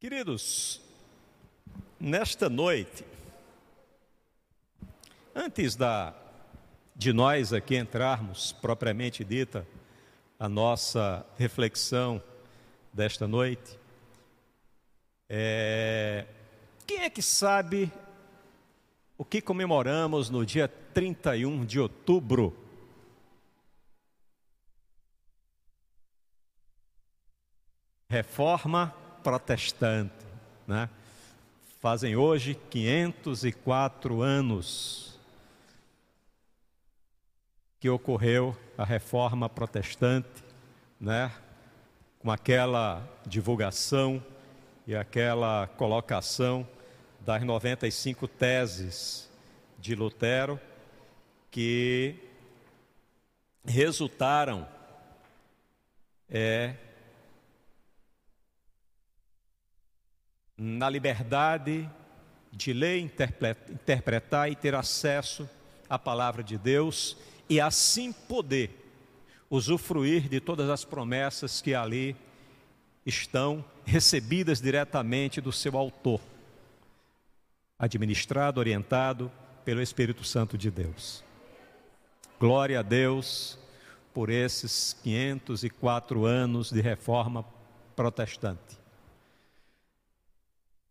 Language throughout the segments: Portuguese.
Queridos, nesta noite, antes da de nós aqui entrarmos propriamente dita a nossa reflexão desta noite, é, quem é que sabe o que comemoramos no dia 31 de outubro? Reforma protestante, né? Fazem hoje 504 anos que ocorreu a reforma protestante, né? Com aquela divulgação e aquela colocação das 95 teses de Lutero que resultaram é, na liberdade de ler, interpretar e ter acesso à palavra de Deus e assim poder usufruir de todas as promessas que ali estão recebidas diretamente do seu autor, administrado, orientado pelo Espírito Santo de Deus. Glória a Deus por esses 504 anos de reforma protestante.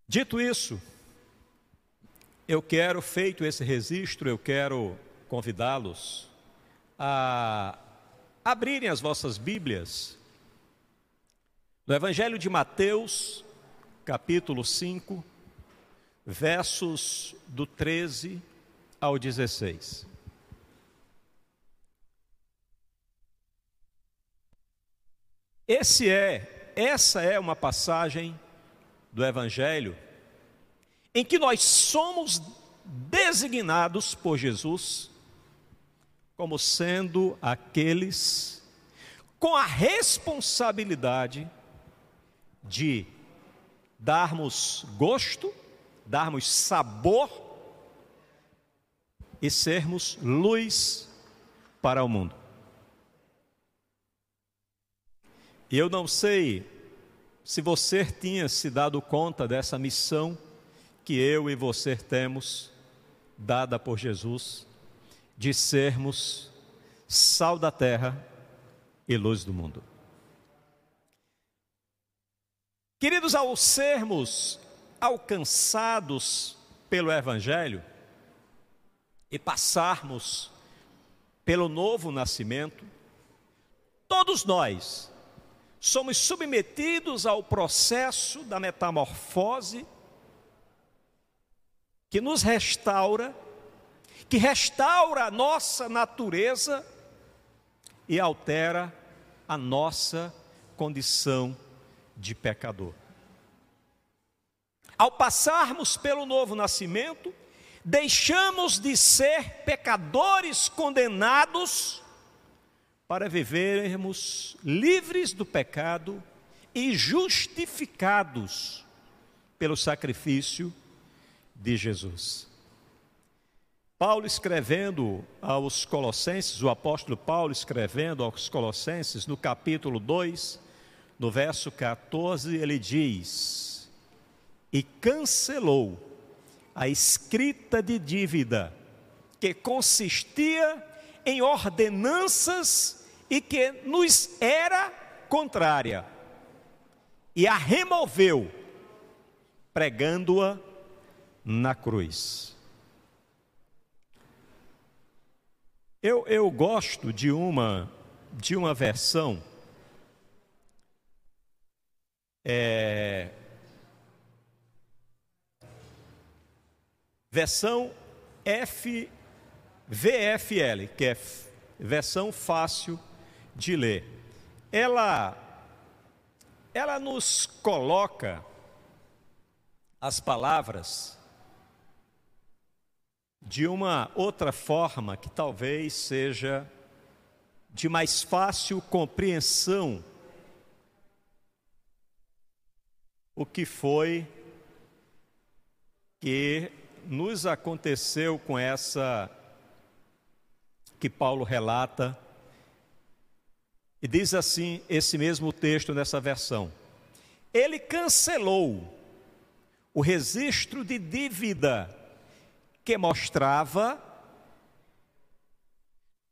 Dito isso, eu quero, feito esse registro, eu quero convidá-los a abrirem as vossas Bíblias no Evangelho de Mateus, capítulo 5, versos do 13 ao 16. Esse é, essa é uma passagem do Evangelho, em que nós somos designados por Jesus como sendo aqueles com a responsabilidade de darmos gosto, darmos sabor e sermos luz para o mundo. Eu não sei se você tinha se dado conta dessa missão que eu e você temos, dada por Jesus, de sermos sal da terra e luz do mundo. Queridos, ao sermos alcançados pelo Evangelho e passarmos pelo novo nascimento, todos nós, somos submetidos ao processo da metamorfose que nos restaura, que restaura a nossa natureza e altera a nossa condição de pecador. Ao passarmos pelo novo nascimento, deixamos de ser pecadores condenados para vivermos livres do pecado e justificados pelo sacrifício de Jesus. Paulo escrevendo aos Colossenses, o apóstolo Paulo escrevendo aos Colossenses, no capítulo 2, no verso 14, ele diz: E cancelou a escrita de dívida que consistia em ordenanças e que nos era contrária, e a removeu, pregando-a na cruz. Eu, eu gosto de uma, de uma versão é, versão F, VFL, que é versão fácil de ler. Ela, ela nos coloca as palavras de uma outra forma que talvez seja de mais fácil compreensão o que foi que nos aconteceu com essa que Paulo relata e diz assim esse mesmo texto nessa versão: Ele cancelou o registro de dívida que mostrava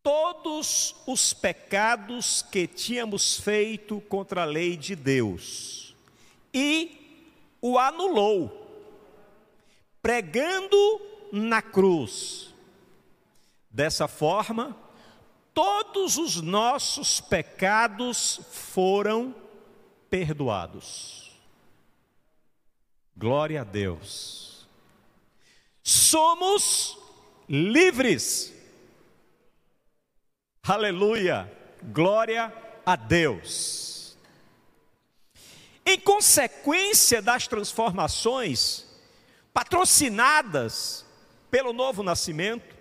todos os pecados que tínhamos feito contra a lei de Deus e o anulou, pregando na cruz. Dessa forma, todos os nossos pecados foram perdoados. Glória a Deus. Somos livres. Aleluia. Glória a Deus. Em consequência das transformações patrocinadas pelo novo nascimento,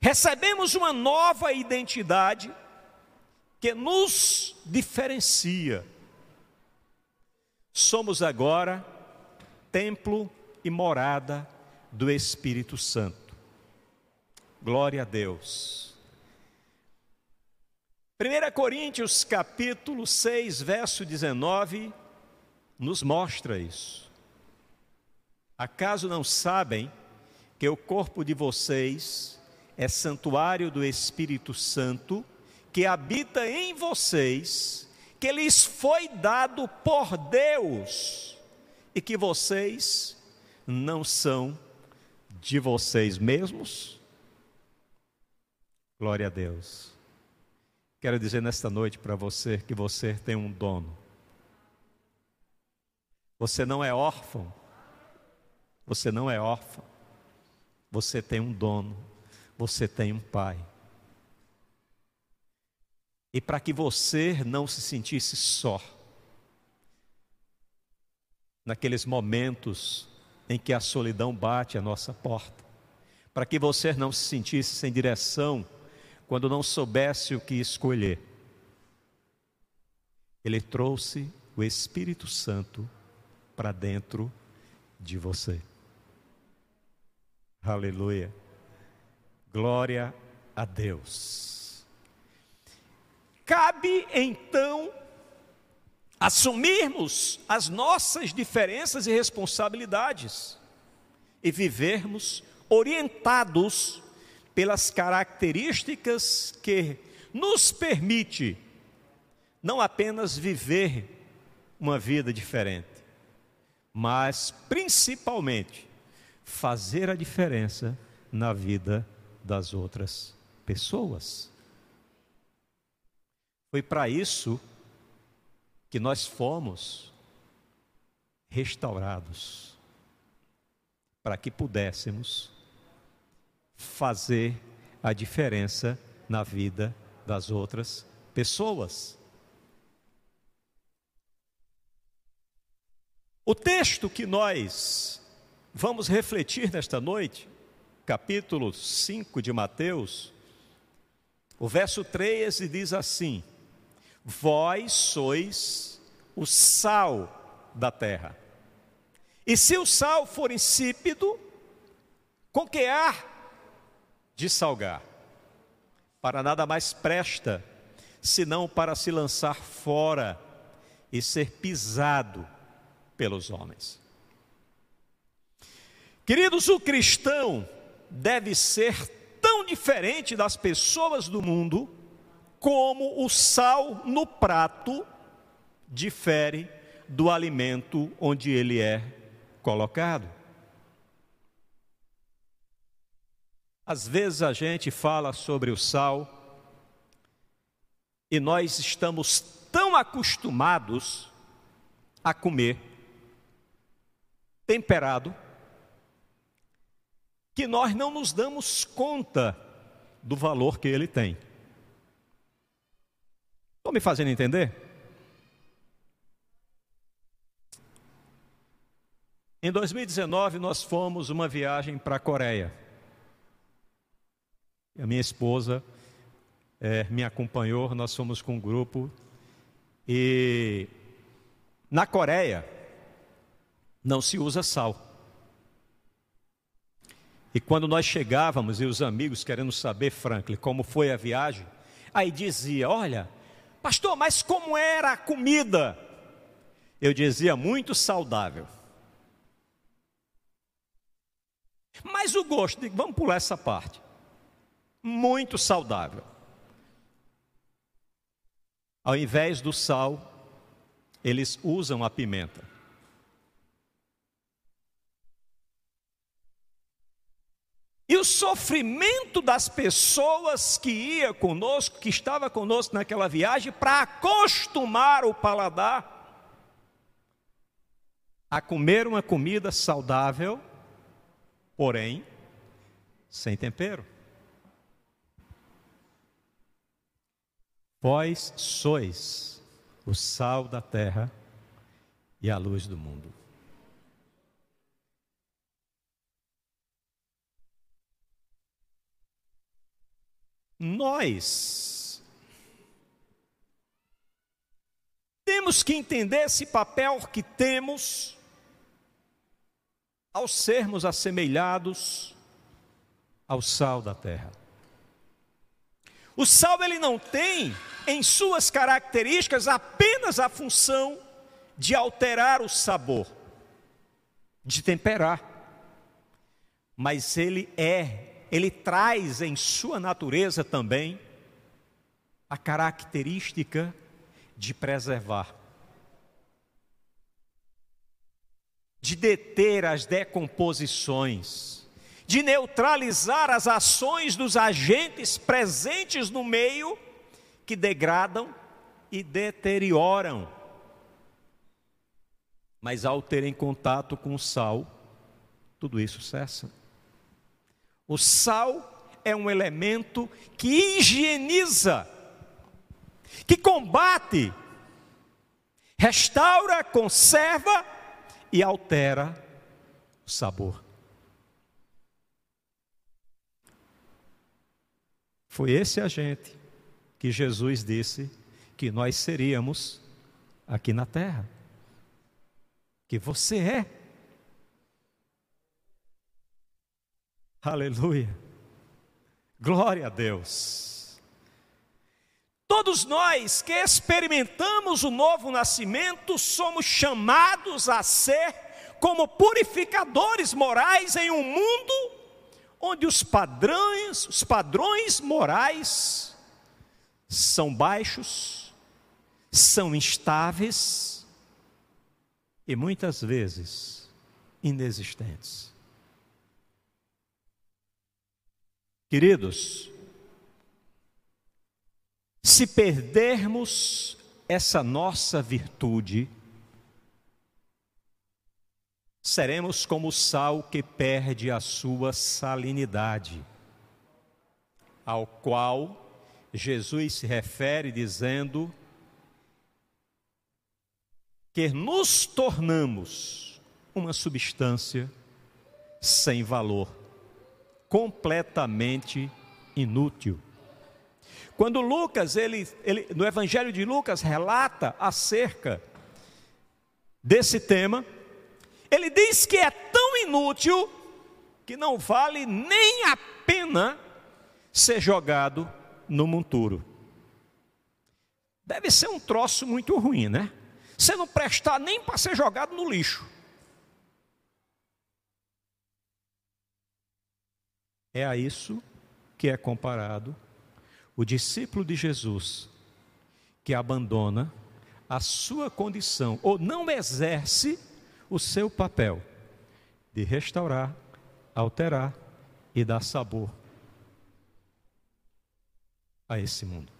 recebemos uma nova identidade que nos diferencia. Somos agora templo e morada do Espírito Santo. Glória a Deus. 1 Coríntios capítulo 6, verso 19, nos mostra isso. Acaso não sabem que o corpo de vocês é santuário do Espírito Santo, que habita em vocês, que lhes foi dado por Deus, e que vocês não são de vocês mesmos? Glória a Deus. Quero dizer nesta noite para você que você tem um dono. Você não é órfão. Você não é órfão. Você tem um dono você tem um pai. E para que você não se sentisse só, naqueles momentos em que a solidão bate à nossa porta, para que você não se sentisse sem direção quando não soubesse o que escolher, Ele trouxe o Espírito Santo para dentro de você. Aleluia. Glória a Deus. Cabe então assumirmos as nossas diferenças e responsabilidades e vivermos orientados pelas características que nos permite não apenas viver uma vida diferente, mas principalmente fazer a diferença na vida das outras pessoas. Foi para isso que nós fomos restaurados, para que pudéssemos fazer a diferença na vida das outras pessoas. O texto que nós vamos refletir nesta noite capítulo 5 de Mateus, o verso 13 diz assim: Vós sois o sal da terra. E se o sal for insípido, com que há de salgar? Para nada mais presta, senão para se lançar fora e ser pisado pelos homens. Queridos, o cristão deve ser tão diferente das pessoas do mundo como o sal no prato difere do alimento onde ele é colocado. Às vezes a gente fala sobre o sal e nós estamos tão acostumados a comer temperado que nós não nos damos conta do valor que ele tem. Estão me fazendo entender? Em 2019, nós fomos uma viagem para a Coreia. A minha esposa é, me acompanhou, nós fomos com um grupo. E na Coreia, não se usa sal. E quando nós chegávamos e os amigos querendo saber, Franklin, como foi a viagem, aí dizia: Olha, pastor, mas como era a comida? Eu dizia: Muito saudável. Mas o gosto, vamos pular essa parte. Muito saudável. Ao invés do sal, eles usam a pimenta. O sofrimento das pessoas que ia conosco, que estava conosco naquela viagem, para acostumar o paladar a comer uma comida saudável, porém sem tempero. Vós sois o sal da terra e a luz do mundo. Nós temos que entender esse papel que temos ao sermos assemelhados ao sal da terra. O sal ele não tem em suas características apenas a função de alterar o sabor, de temperar, mas ele é, ele traz em sua natureza também a característica de preservar. de deter as decomposições, de neutralizar as ações dos agentes presentes no meio que degradam e deterioram. Mas ao terem contato com o sal, tudo isso cessa. O sal é um elemento que higieniza, que combate, restaura, conserva e altera o sabor. Foi esse agente que Jesus disse que nós seríamos aqui na terra. Que você é. Aleluia. Glória a Deus. Todos nós que experimentamos o novo nascimento somos chamados a ser como purificadores morais em um mundo onde os padrões, os padrões morais são baixos, são instáveis e muitas vezes inexistentes. Queridos, se perdermos essa nossa virtude, seremos como o sal que perde a sua salinidade, ao qual Jesus se refere dizendo que nos tornamos uma substância sem valor, completamente inútil. Quando Lucas, ele, ele, no Evangelho de Lucas, relata acerca desse tema, ele diz que é tão inútil que não vale nem a pena ser jogado no monturo. Deve ser um troço muito ruim, né? Você não prestar nem para ser jogado no lixo. É a isso que é comparado o discípulo de Jesus que abandona a sua condição ou não exerce o seu papel de restaurar, alterar e dar sabor a esse mundo.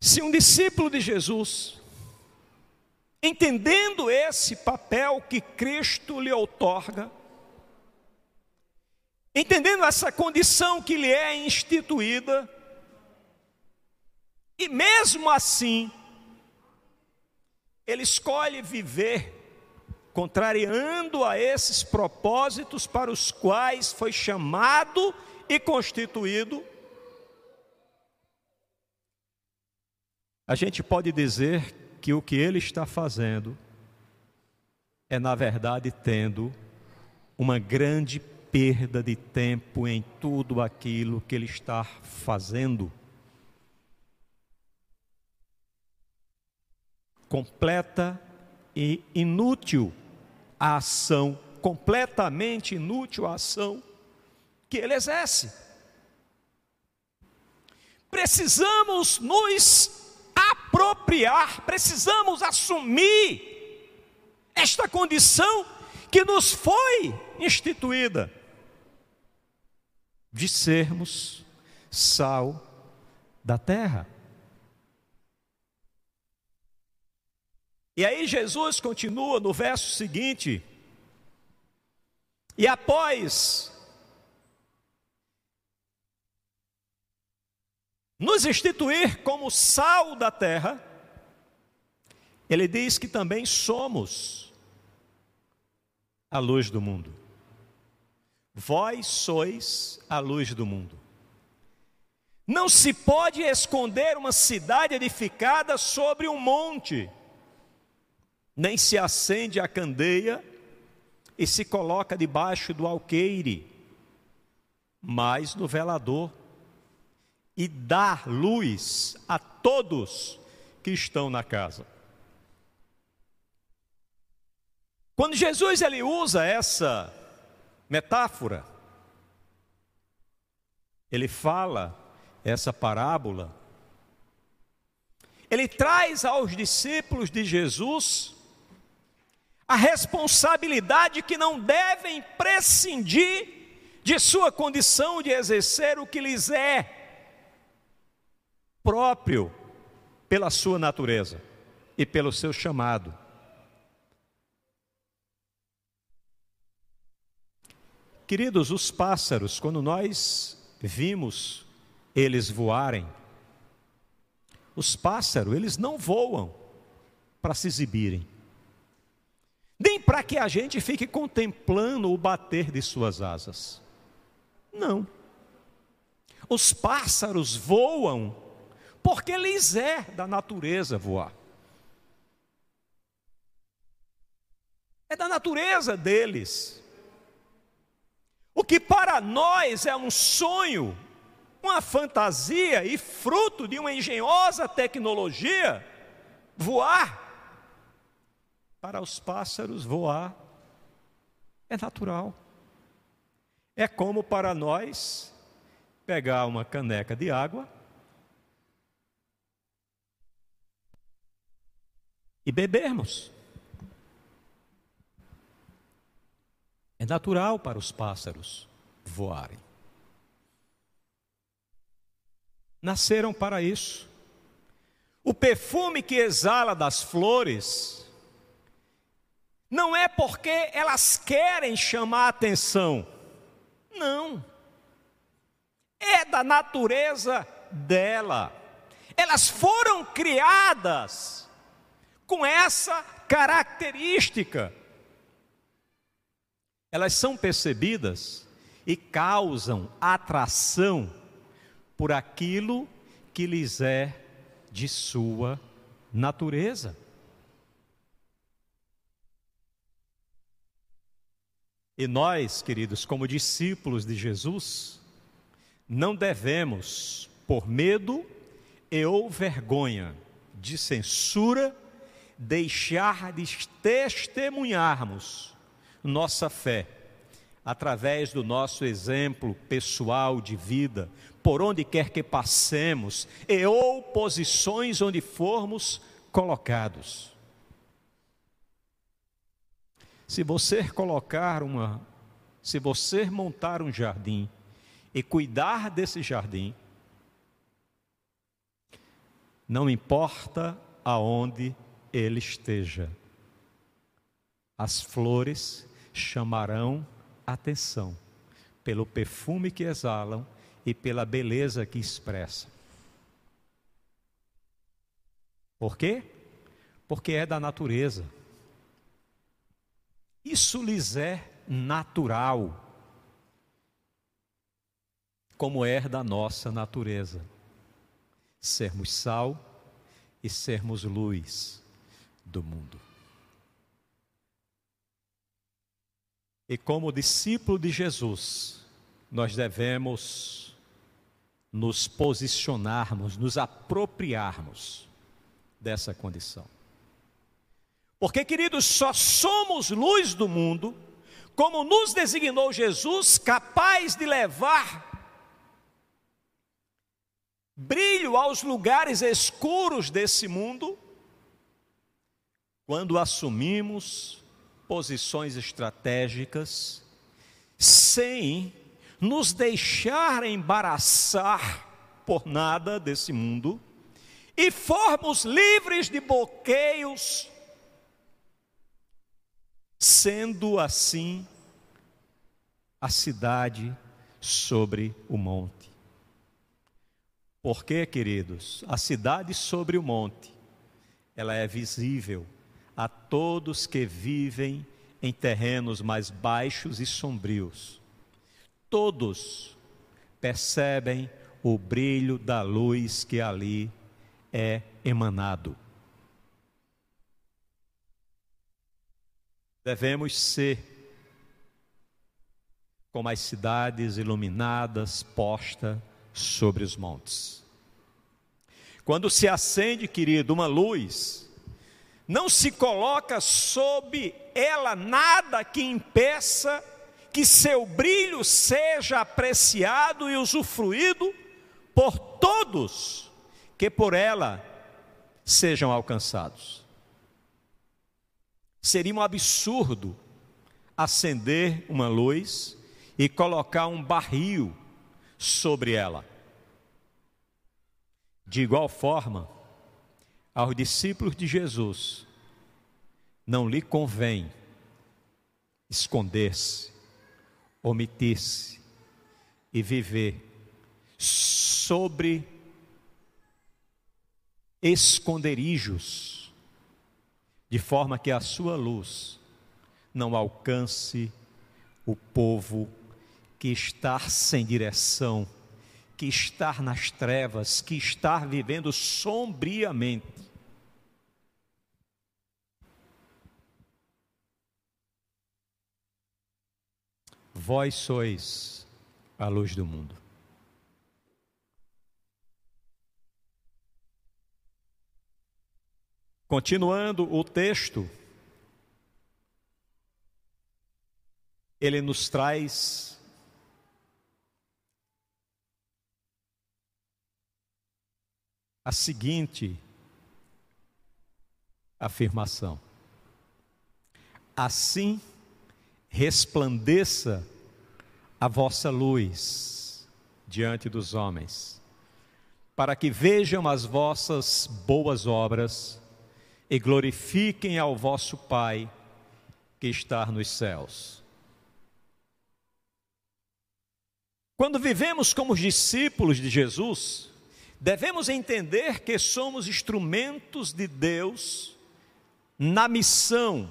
Se um discípulo de Jesus, entendendo esse papel que Cristo lhe outorga, entendendo essa condição que lhe é instituída, e mesmo assim, ele escolhe viver contrariando a esses propósitos para os quais foi chamado e constituído. A gente pode dizer que o que ele está fazendo é, na verdade, tendo uma grande perda de tempo em tudo aquilo que ele está fazendo. completa e inútil a ação, completamente inútil a ação que ele exerce. Precisamos nos apropriar, precisamos assumir esta condição que nos foi instituída de sermos sal da terra. E aí Jesus continua no verso seguinte, e após nos instituir como sal da terra, ele diz que também somos a luz do mundo. Vós sois a luz do mundo. Não se pode esconder uma cidade edificada sobre um monte, nem se acende a candeia e se coloca debaixo do alqueire, mas no velador, e dá luz a todos que estão na casa. Quando Jesus ele usa essa metáfora, ele fala essa parábola, ele traz aos discípulos de Jesus a responsabilidade que não devem prescindir de sua condição de exercer o que lhes é próprio pela sua natureza e pelo seu chamado. Queridos, os pássaros, quando nós vimos eles voarem, os pássaros, eles não voam para se exibirem nem para que a gente fique contemplando o bater de suas asas. Não. Os pássaros voam porque lhes é da natureza voar. É da natureza deles. O que para nós é um sonho, uma fantasia e fruto de uma engenhosa tecnologia, voar para os pássaros voar é natural. É como para nós pegar uma caneca de água e bebermos. É natural para os pássaros voarem. Nasceram para isso. O perfume que exala das flores não é porque elas querem chamar atenção. Não. É da natureza dela. Elas foram criadas com essa característica. Elas são percebidas e causam atração por aquilo que lhes é de sua natureza. E nós, queridos, como discípulos de Jesus, não devemos, por medo e ou vergonha de censura, deixar de testemunharmos nossa fé através do nosso exemplo pessoal de vida, por onde quer que passemos e ou posições onde formos colocados. Se você colocar uma, se você montar um jardim e cuidar desse jardim, não importa aonde ele esteja, as flores chamarão atenção pelo perfume que exalam e pela beleza que expressam. Por quê? Porque é da natureza. Isso lhes é natural, como é da nossa natureza. Sermos sal e sermos luz do mundo. E como discípulo de Jesus, nós devemos nos posicionarmos, nos apropriarmos dessa condição. Porque, queridos, só somos luz do mundo, como nos designou Jesus, capaz de levar brilho aos lugares escuros desse mundo, quando assumimos posições estratégicas, sem nos deixar embaraçar por nada desse mundo, e formos livres de bloqueios, sendo assim a cidade sobre o monte. Porque, queridos, a cidade sobre o monte, ela é visível a todos que vivem em terrenos mais baixos e sombrios. Todos percebem o brilho da luz que ali é emanado. Devemos ser como as cidades iluminadas postas sobre os montes. Quando se acende, querido, uma luz, não se coloca sob ela nada que impeça que seu brilho seja apreciado e usufruído por todos que por ela sejam alcançados. Seria um absurdo acender uma luz e colocar um barril sobre ela. De igual forma, aos discípulos de Jesus, não lhe convém esconder-se, omitir-se e viver sobre esconderijos, de forma que a sua luz não alcance o povo que está sem direção, que está nas trevas, que está vivendo sombriamente. Vós sois a luz do mundo. Continuando o texto, ele nos traz a seguinte afirmação: Assim, resplandeça a vossa luz diante dos homens, para que vejam as vossas boas obras e glorifiquem ao vosso Pai que está nos céus. Quando vivemos como discípulos de Jesus, devemos entender que somos instrumentos de Deus na missão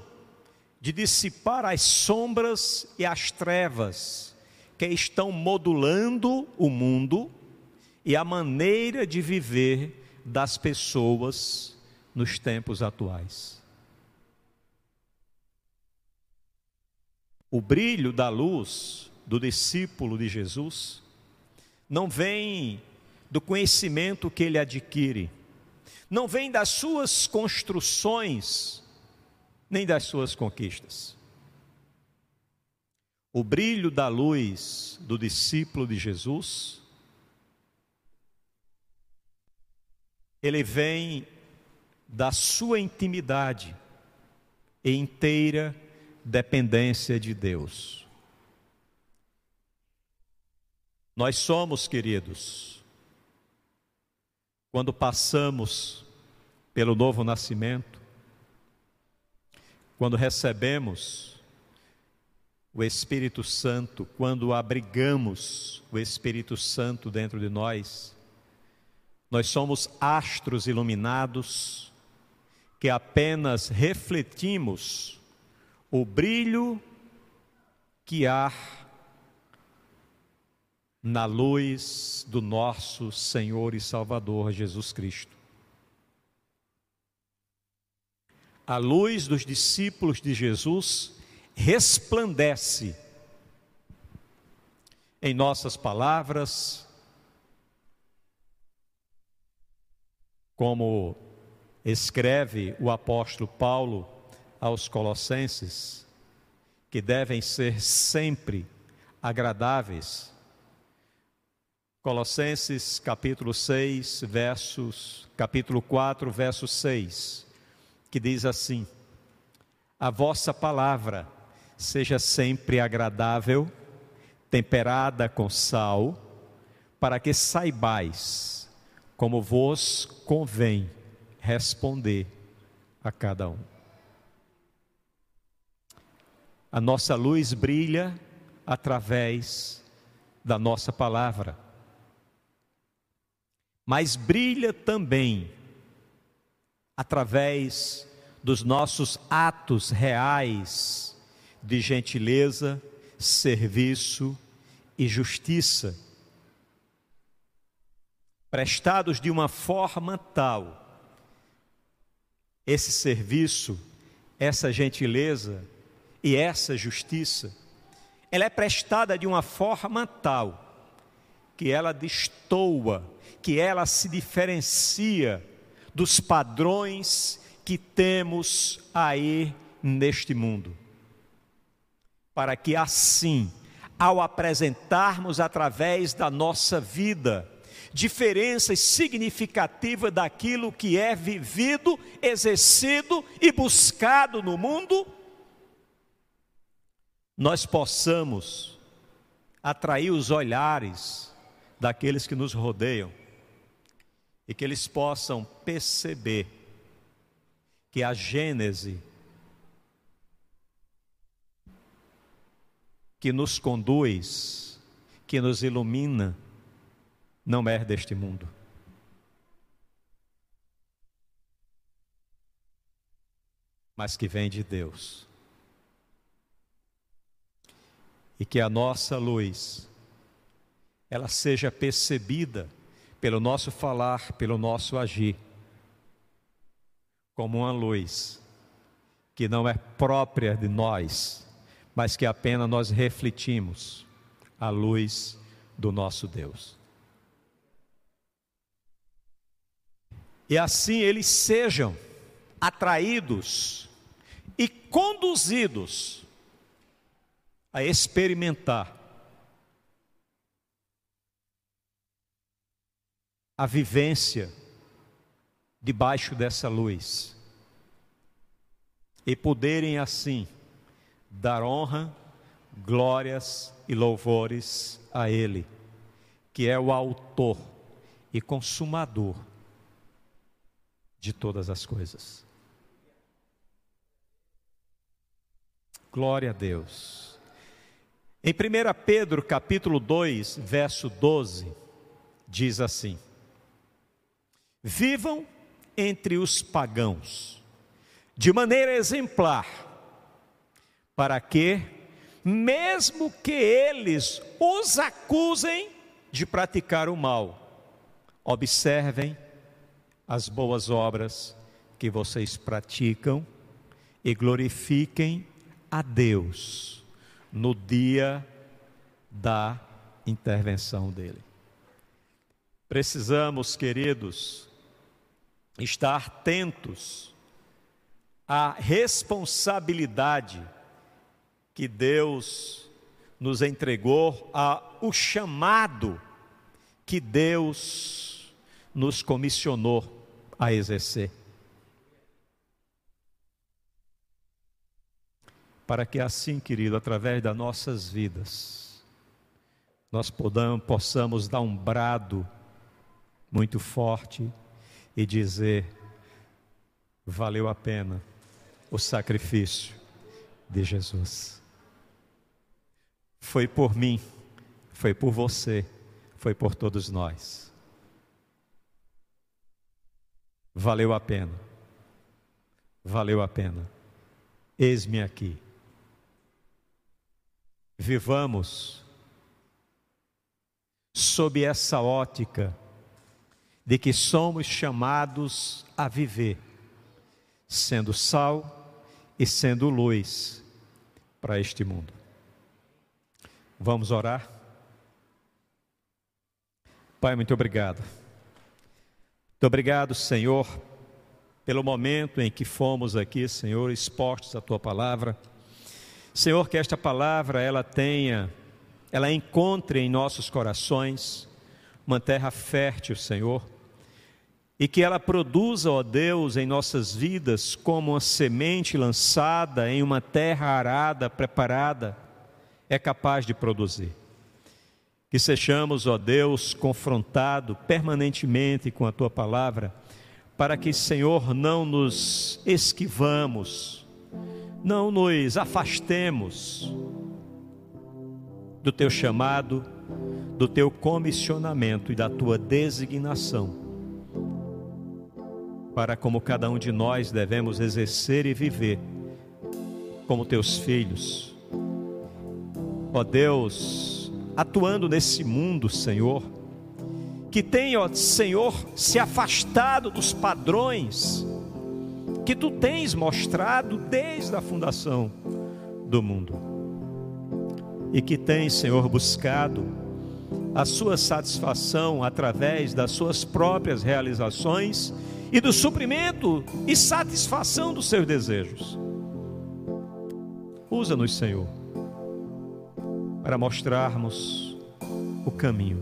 de dissipar as sombras e as trevas que estão modulando o mundo e a maneira de viver das pessoas nos tempos atuais. O brilho da luz do discípulo de Jesus não vem do conhecimento que ele adquire, não vem das suas construções nem das suas conquistas. O brilho da luz do discípulo de Jesus, ele vem da sua intimidade e inteira dependência de Deus. Nós somos, queridos, quando passamos pelo novo nascimento, quando recebemos o Espírito Santo, quando abrigamos o Espírito Santo dentro de nós, nós somos astros iluminados que apenas refletimos o brilho que há na luz do nosso Senhor e Salvador Jesus Cristo. a luz dos discípulos de Jesus resplandece em nossas palavras, como escreve o apóstolo Paulo aos Colossenses que devem ser sempre agradáveis. Colossenses capítulo 6, versos, capítulo 4, verso 6, que diz assim: A vossa palavra seja sempre agradável, temperada com sal, para que saibais como vos convém responder a cada um. A nossa luz brilha através da nossa palavra, mas brilha também através dos nossos atos reais de gentileza, serviço e justiça, prestados de uma forma tal, esse serviço, essa gentileza e essa justiça, ela é prestada de uma forma tal que ela destoa, que ela se diferencia dos padrões que temos aí neste mundo para que assim, ao apresentarmos através da nossa vida, diferenças significativas daquilo que é vivido, exercido e buscado no mundo, nós possamos atrair os olhares daqueles que nos rodeiam e que eles possam perceber que a Gênese que nos conduz, que nos ilumina, não é deste mundo. Mas que vem de Deus. E que a nossa luz, ela seja percebida pelo nosso falar, pelo nosso agir, como uma luz que não é própria de nós, mas que apenas nós refletimos a luz do nosso Deus. E assim eles sejam atraídos e conduzidos a experimentar a vivência debaixo dessa luz e poderem assim dar honra, glórias e louvores a Ele, que é o Autor e Consumador de todas as coisas. Glória a Deus. Em 1 Pedro capítulo 2, verso 12, diz assim: Vivam entre os pagãos, de maneira exemplar, para que, mesmo que eles os acusem de praticar o mal, observem as boas obras que vocês praticam e glorifiquem a Deus no dia da intervenção dele. Precisamos, queridos, estar atentos à responsabilidade que Deus nos entregou, a o chamado que Deus nos comissionou a exercer. Para que assim, querido, através das nossas vidas, nós podamos, possamos dar um brado muito forte e dizer: valeu a pena o sacrifício de Jesus. Foi por mim, foi por você, foi por todos nós. Valeu a pena. Valeu a pena. Eis-me aqui. Vivamos sob essa ótica de que somos chamados a viver, sendo sal e sendo luz para este mundo. Vamos orar? Pai, muito obrigado. Muito obrigado, Senhor, pelo momento em que fomos aqui, Senhor, expostos à tua palavra. Senhor, que esta palavra ela tenha, ela encontre em nossos corações uma terra fértil, Senhor, e que ela produza, ó Deus, em nossas vidas como uma semente lançada em uma terra arada, preparada, é capaz de produzir. Que sejamos, ó Deus, confrontado permanentemente com a tua palavra, para que, Senhor, não nos esquivamos, não nos afastemos do teu chamado, do teu comissionamento e da tua designação para como cada um de nós devemos exercer e viver como teus filhos. Ó Deus, atuando nesse mundo, Senhor, que tem, ó Senhor, se afastado dos padrões que tu tens mostrado desde a fundação do mundo. E que tem, Senhor, buscado a sua satisfação através das suas próprias realizações e do suprimento e satisfação dos seus desejos. Usa-nos, Senhor, para mostrarmos o caminho,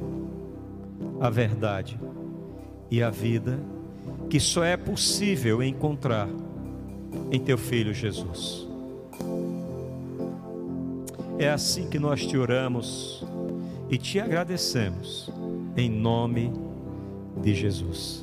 a verdade e a vida que só é possível encontrar em Teu Filho Jesus. É assim que nós te oramos e te agradecemos, em nome de Jesus.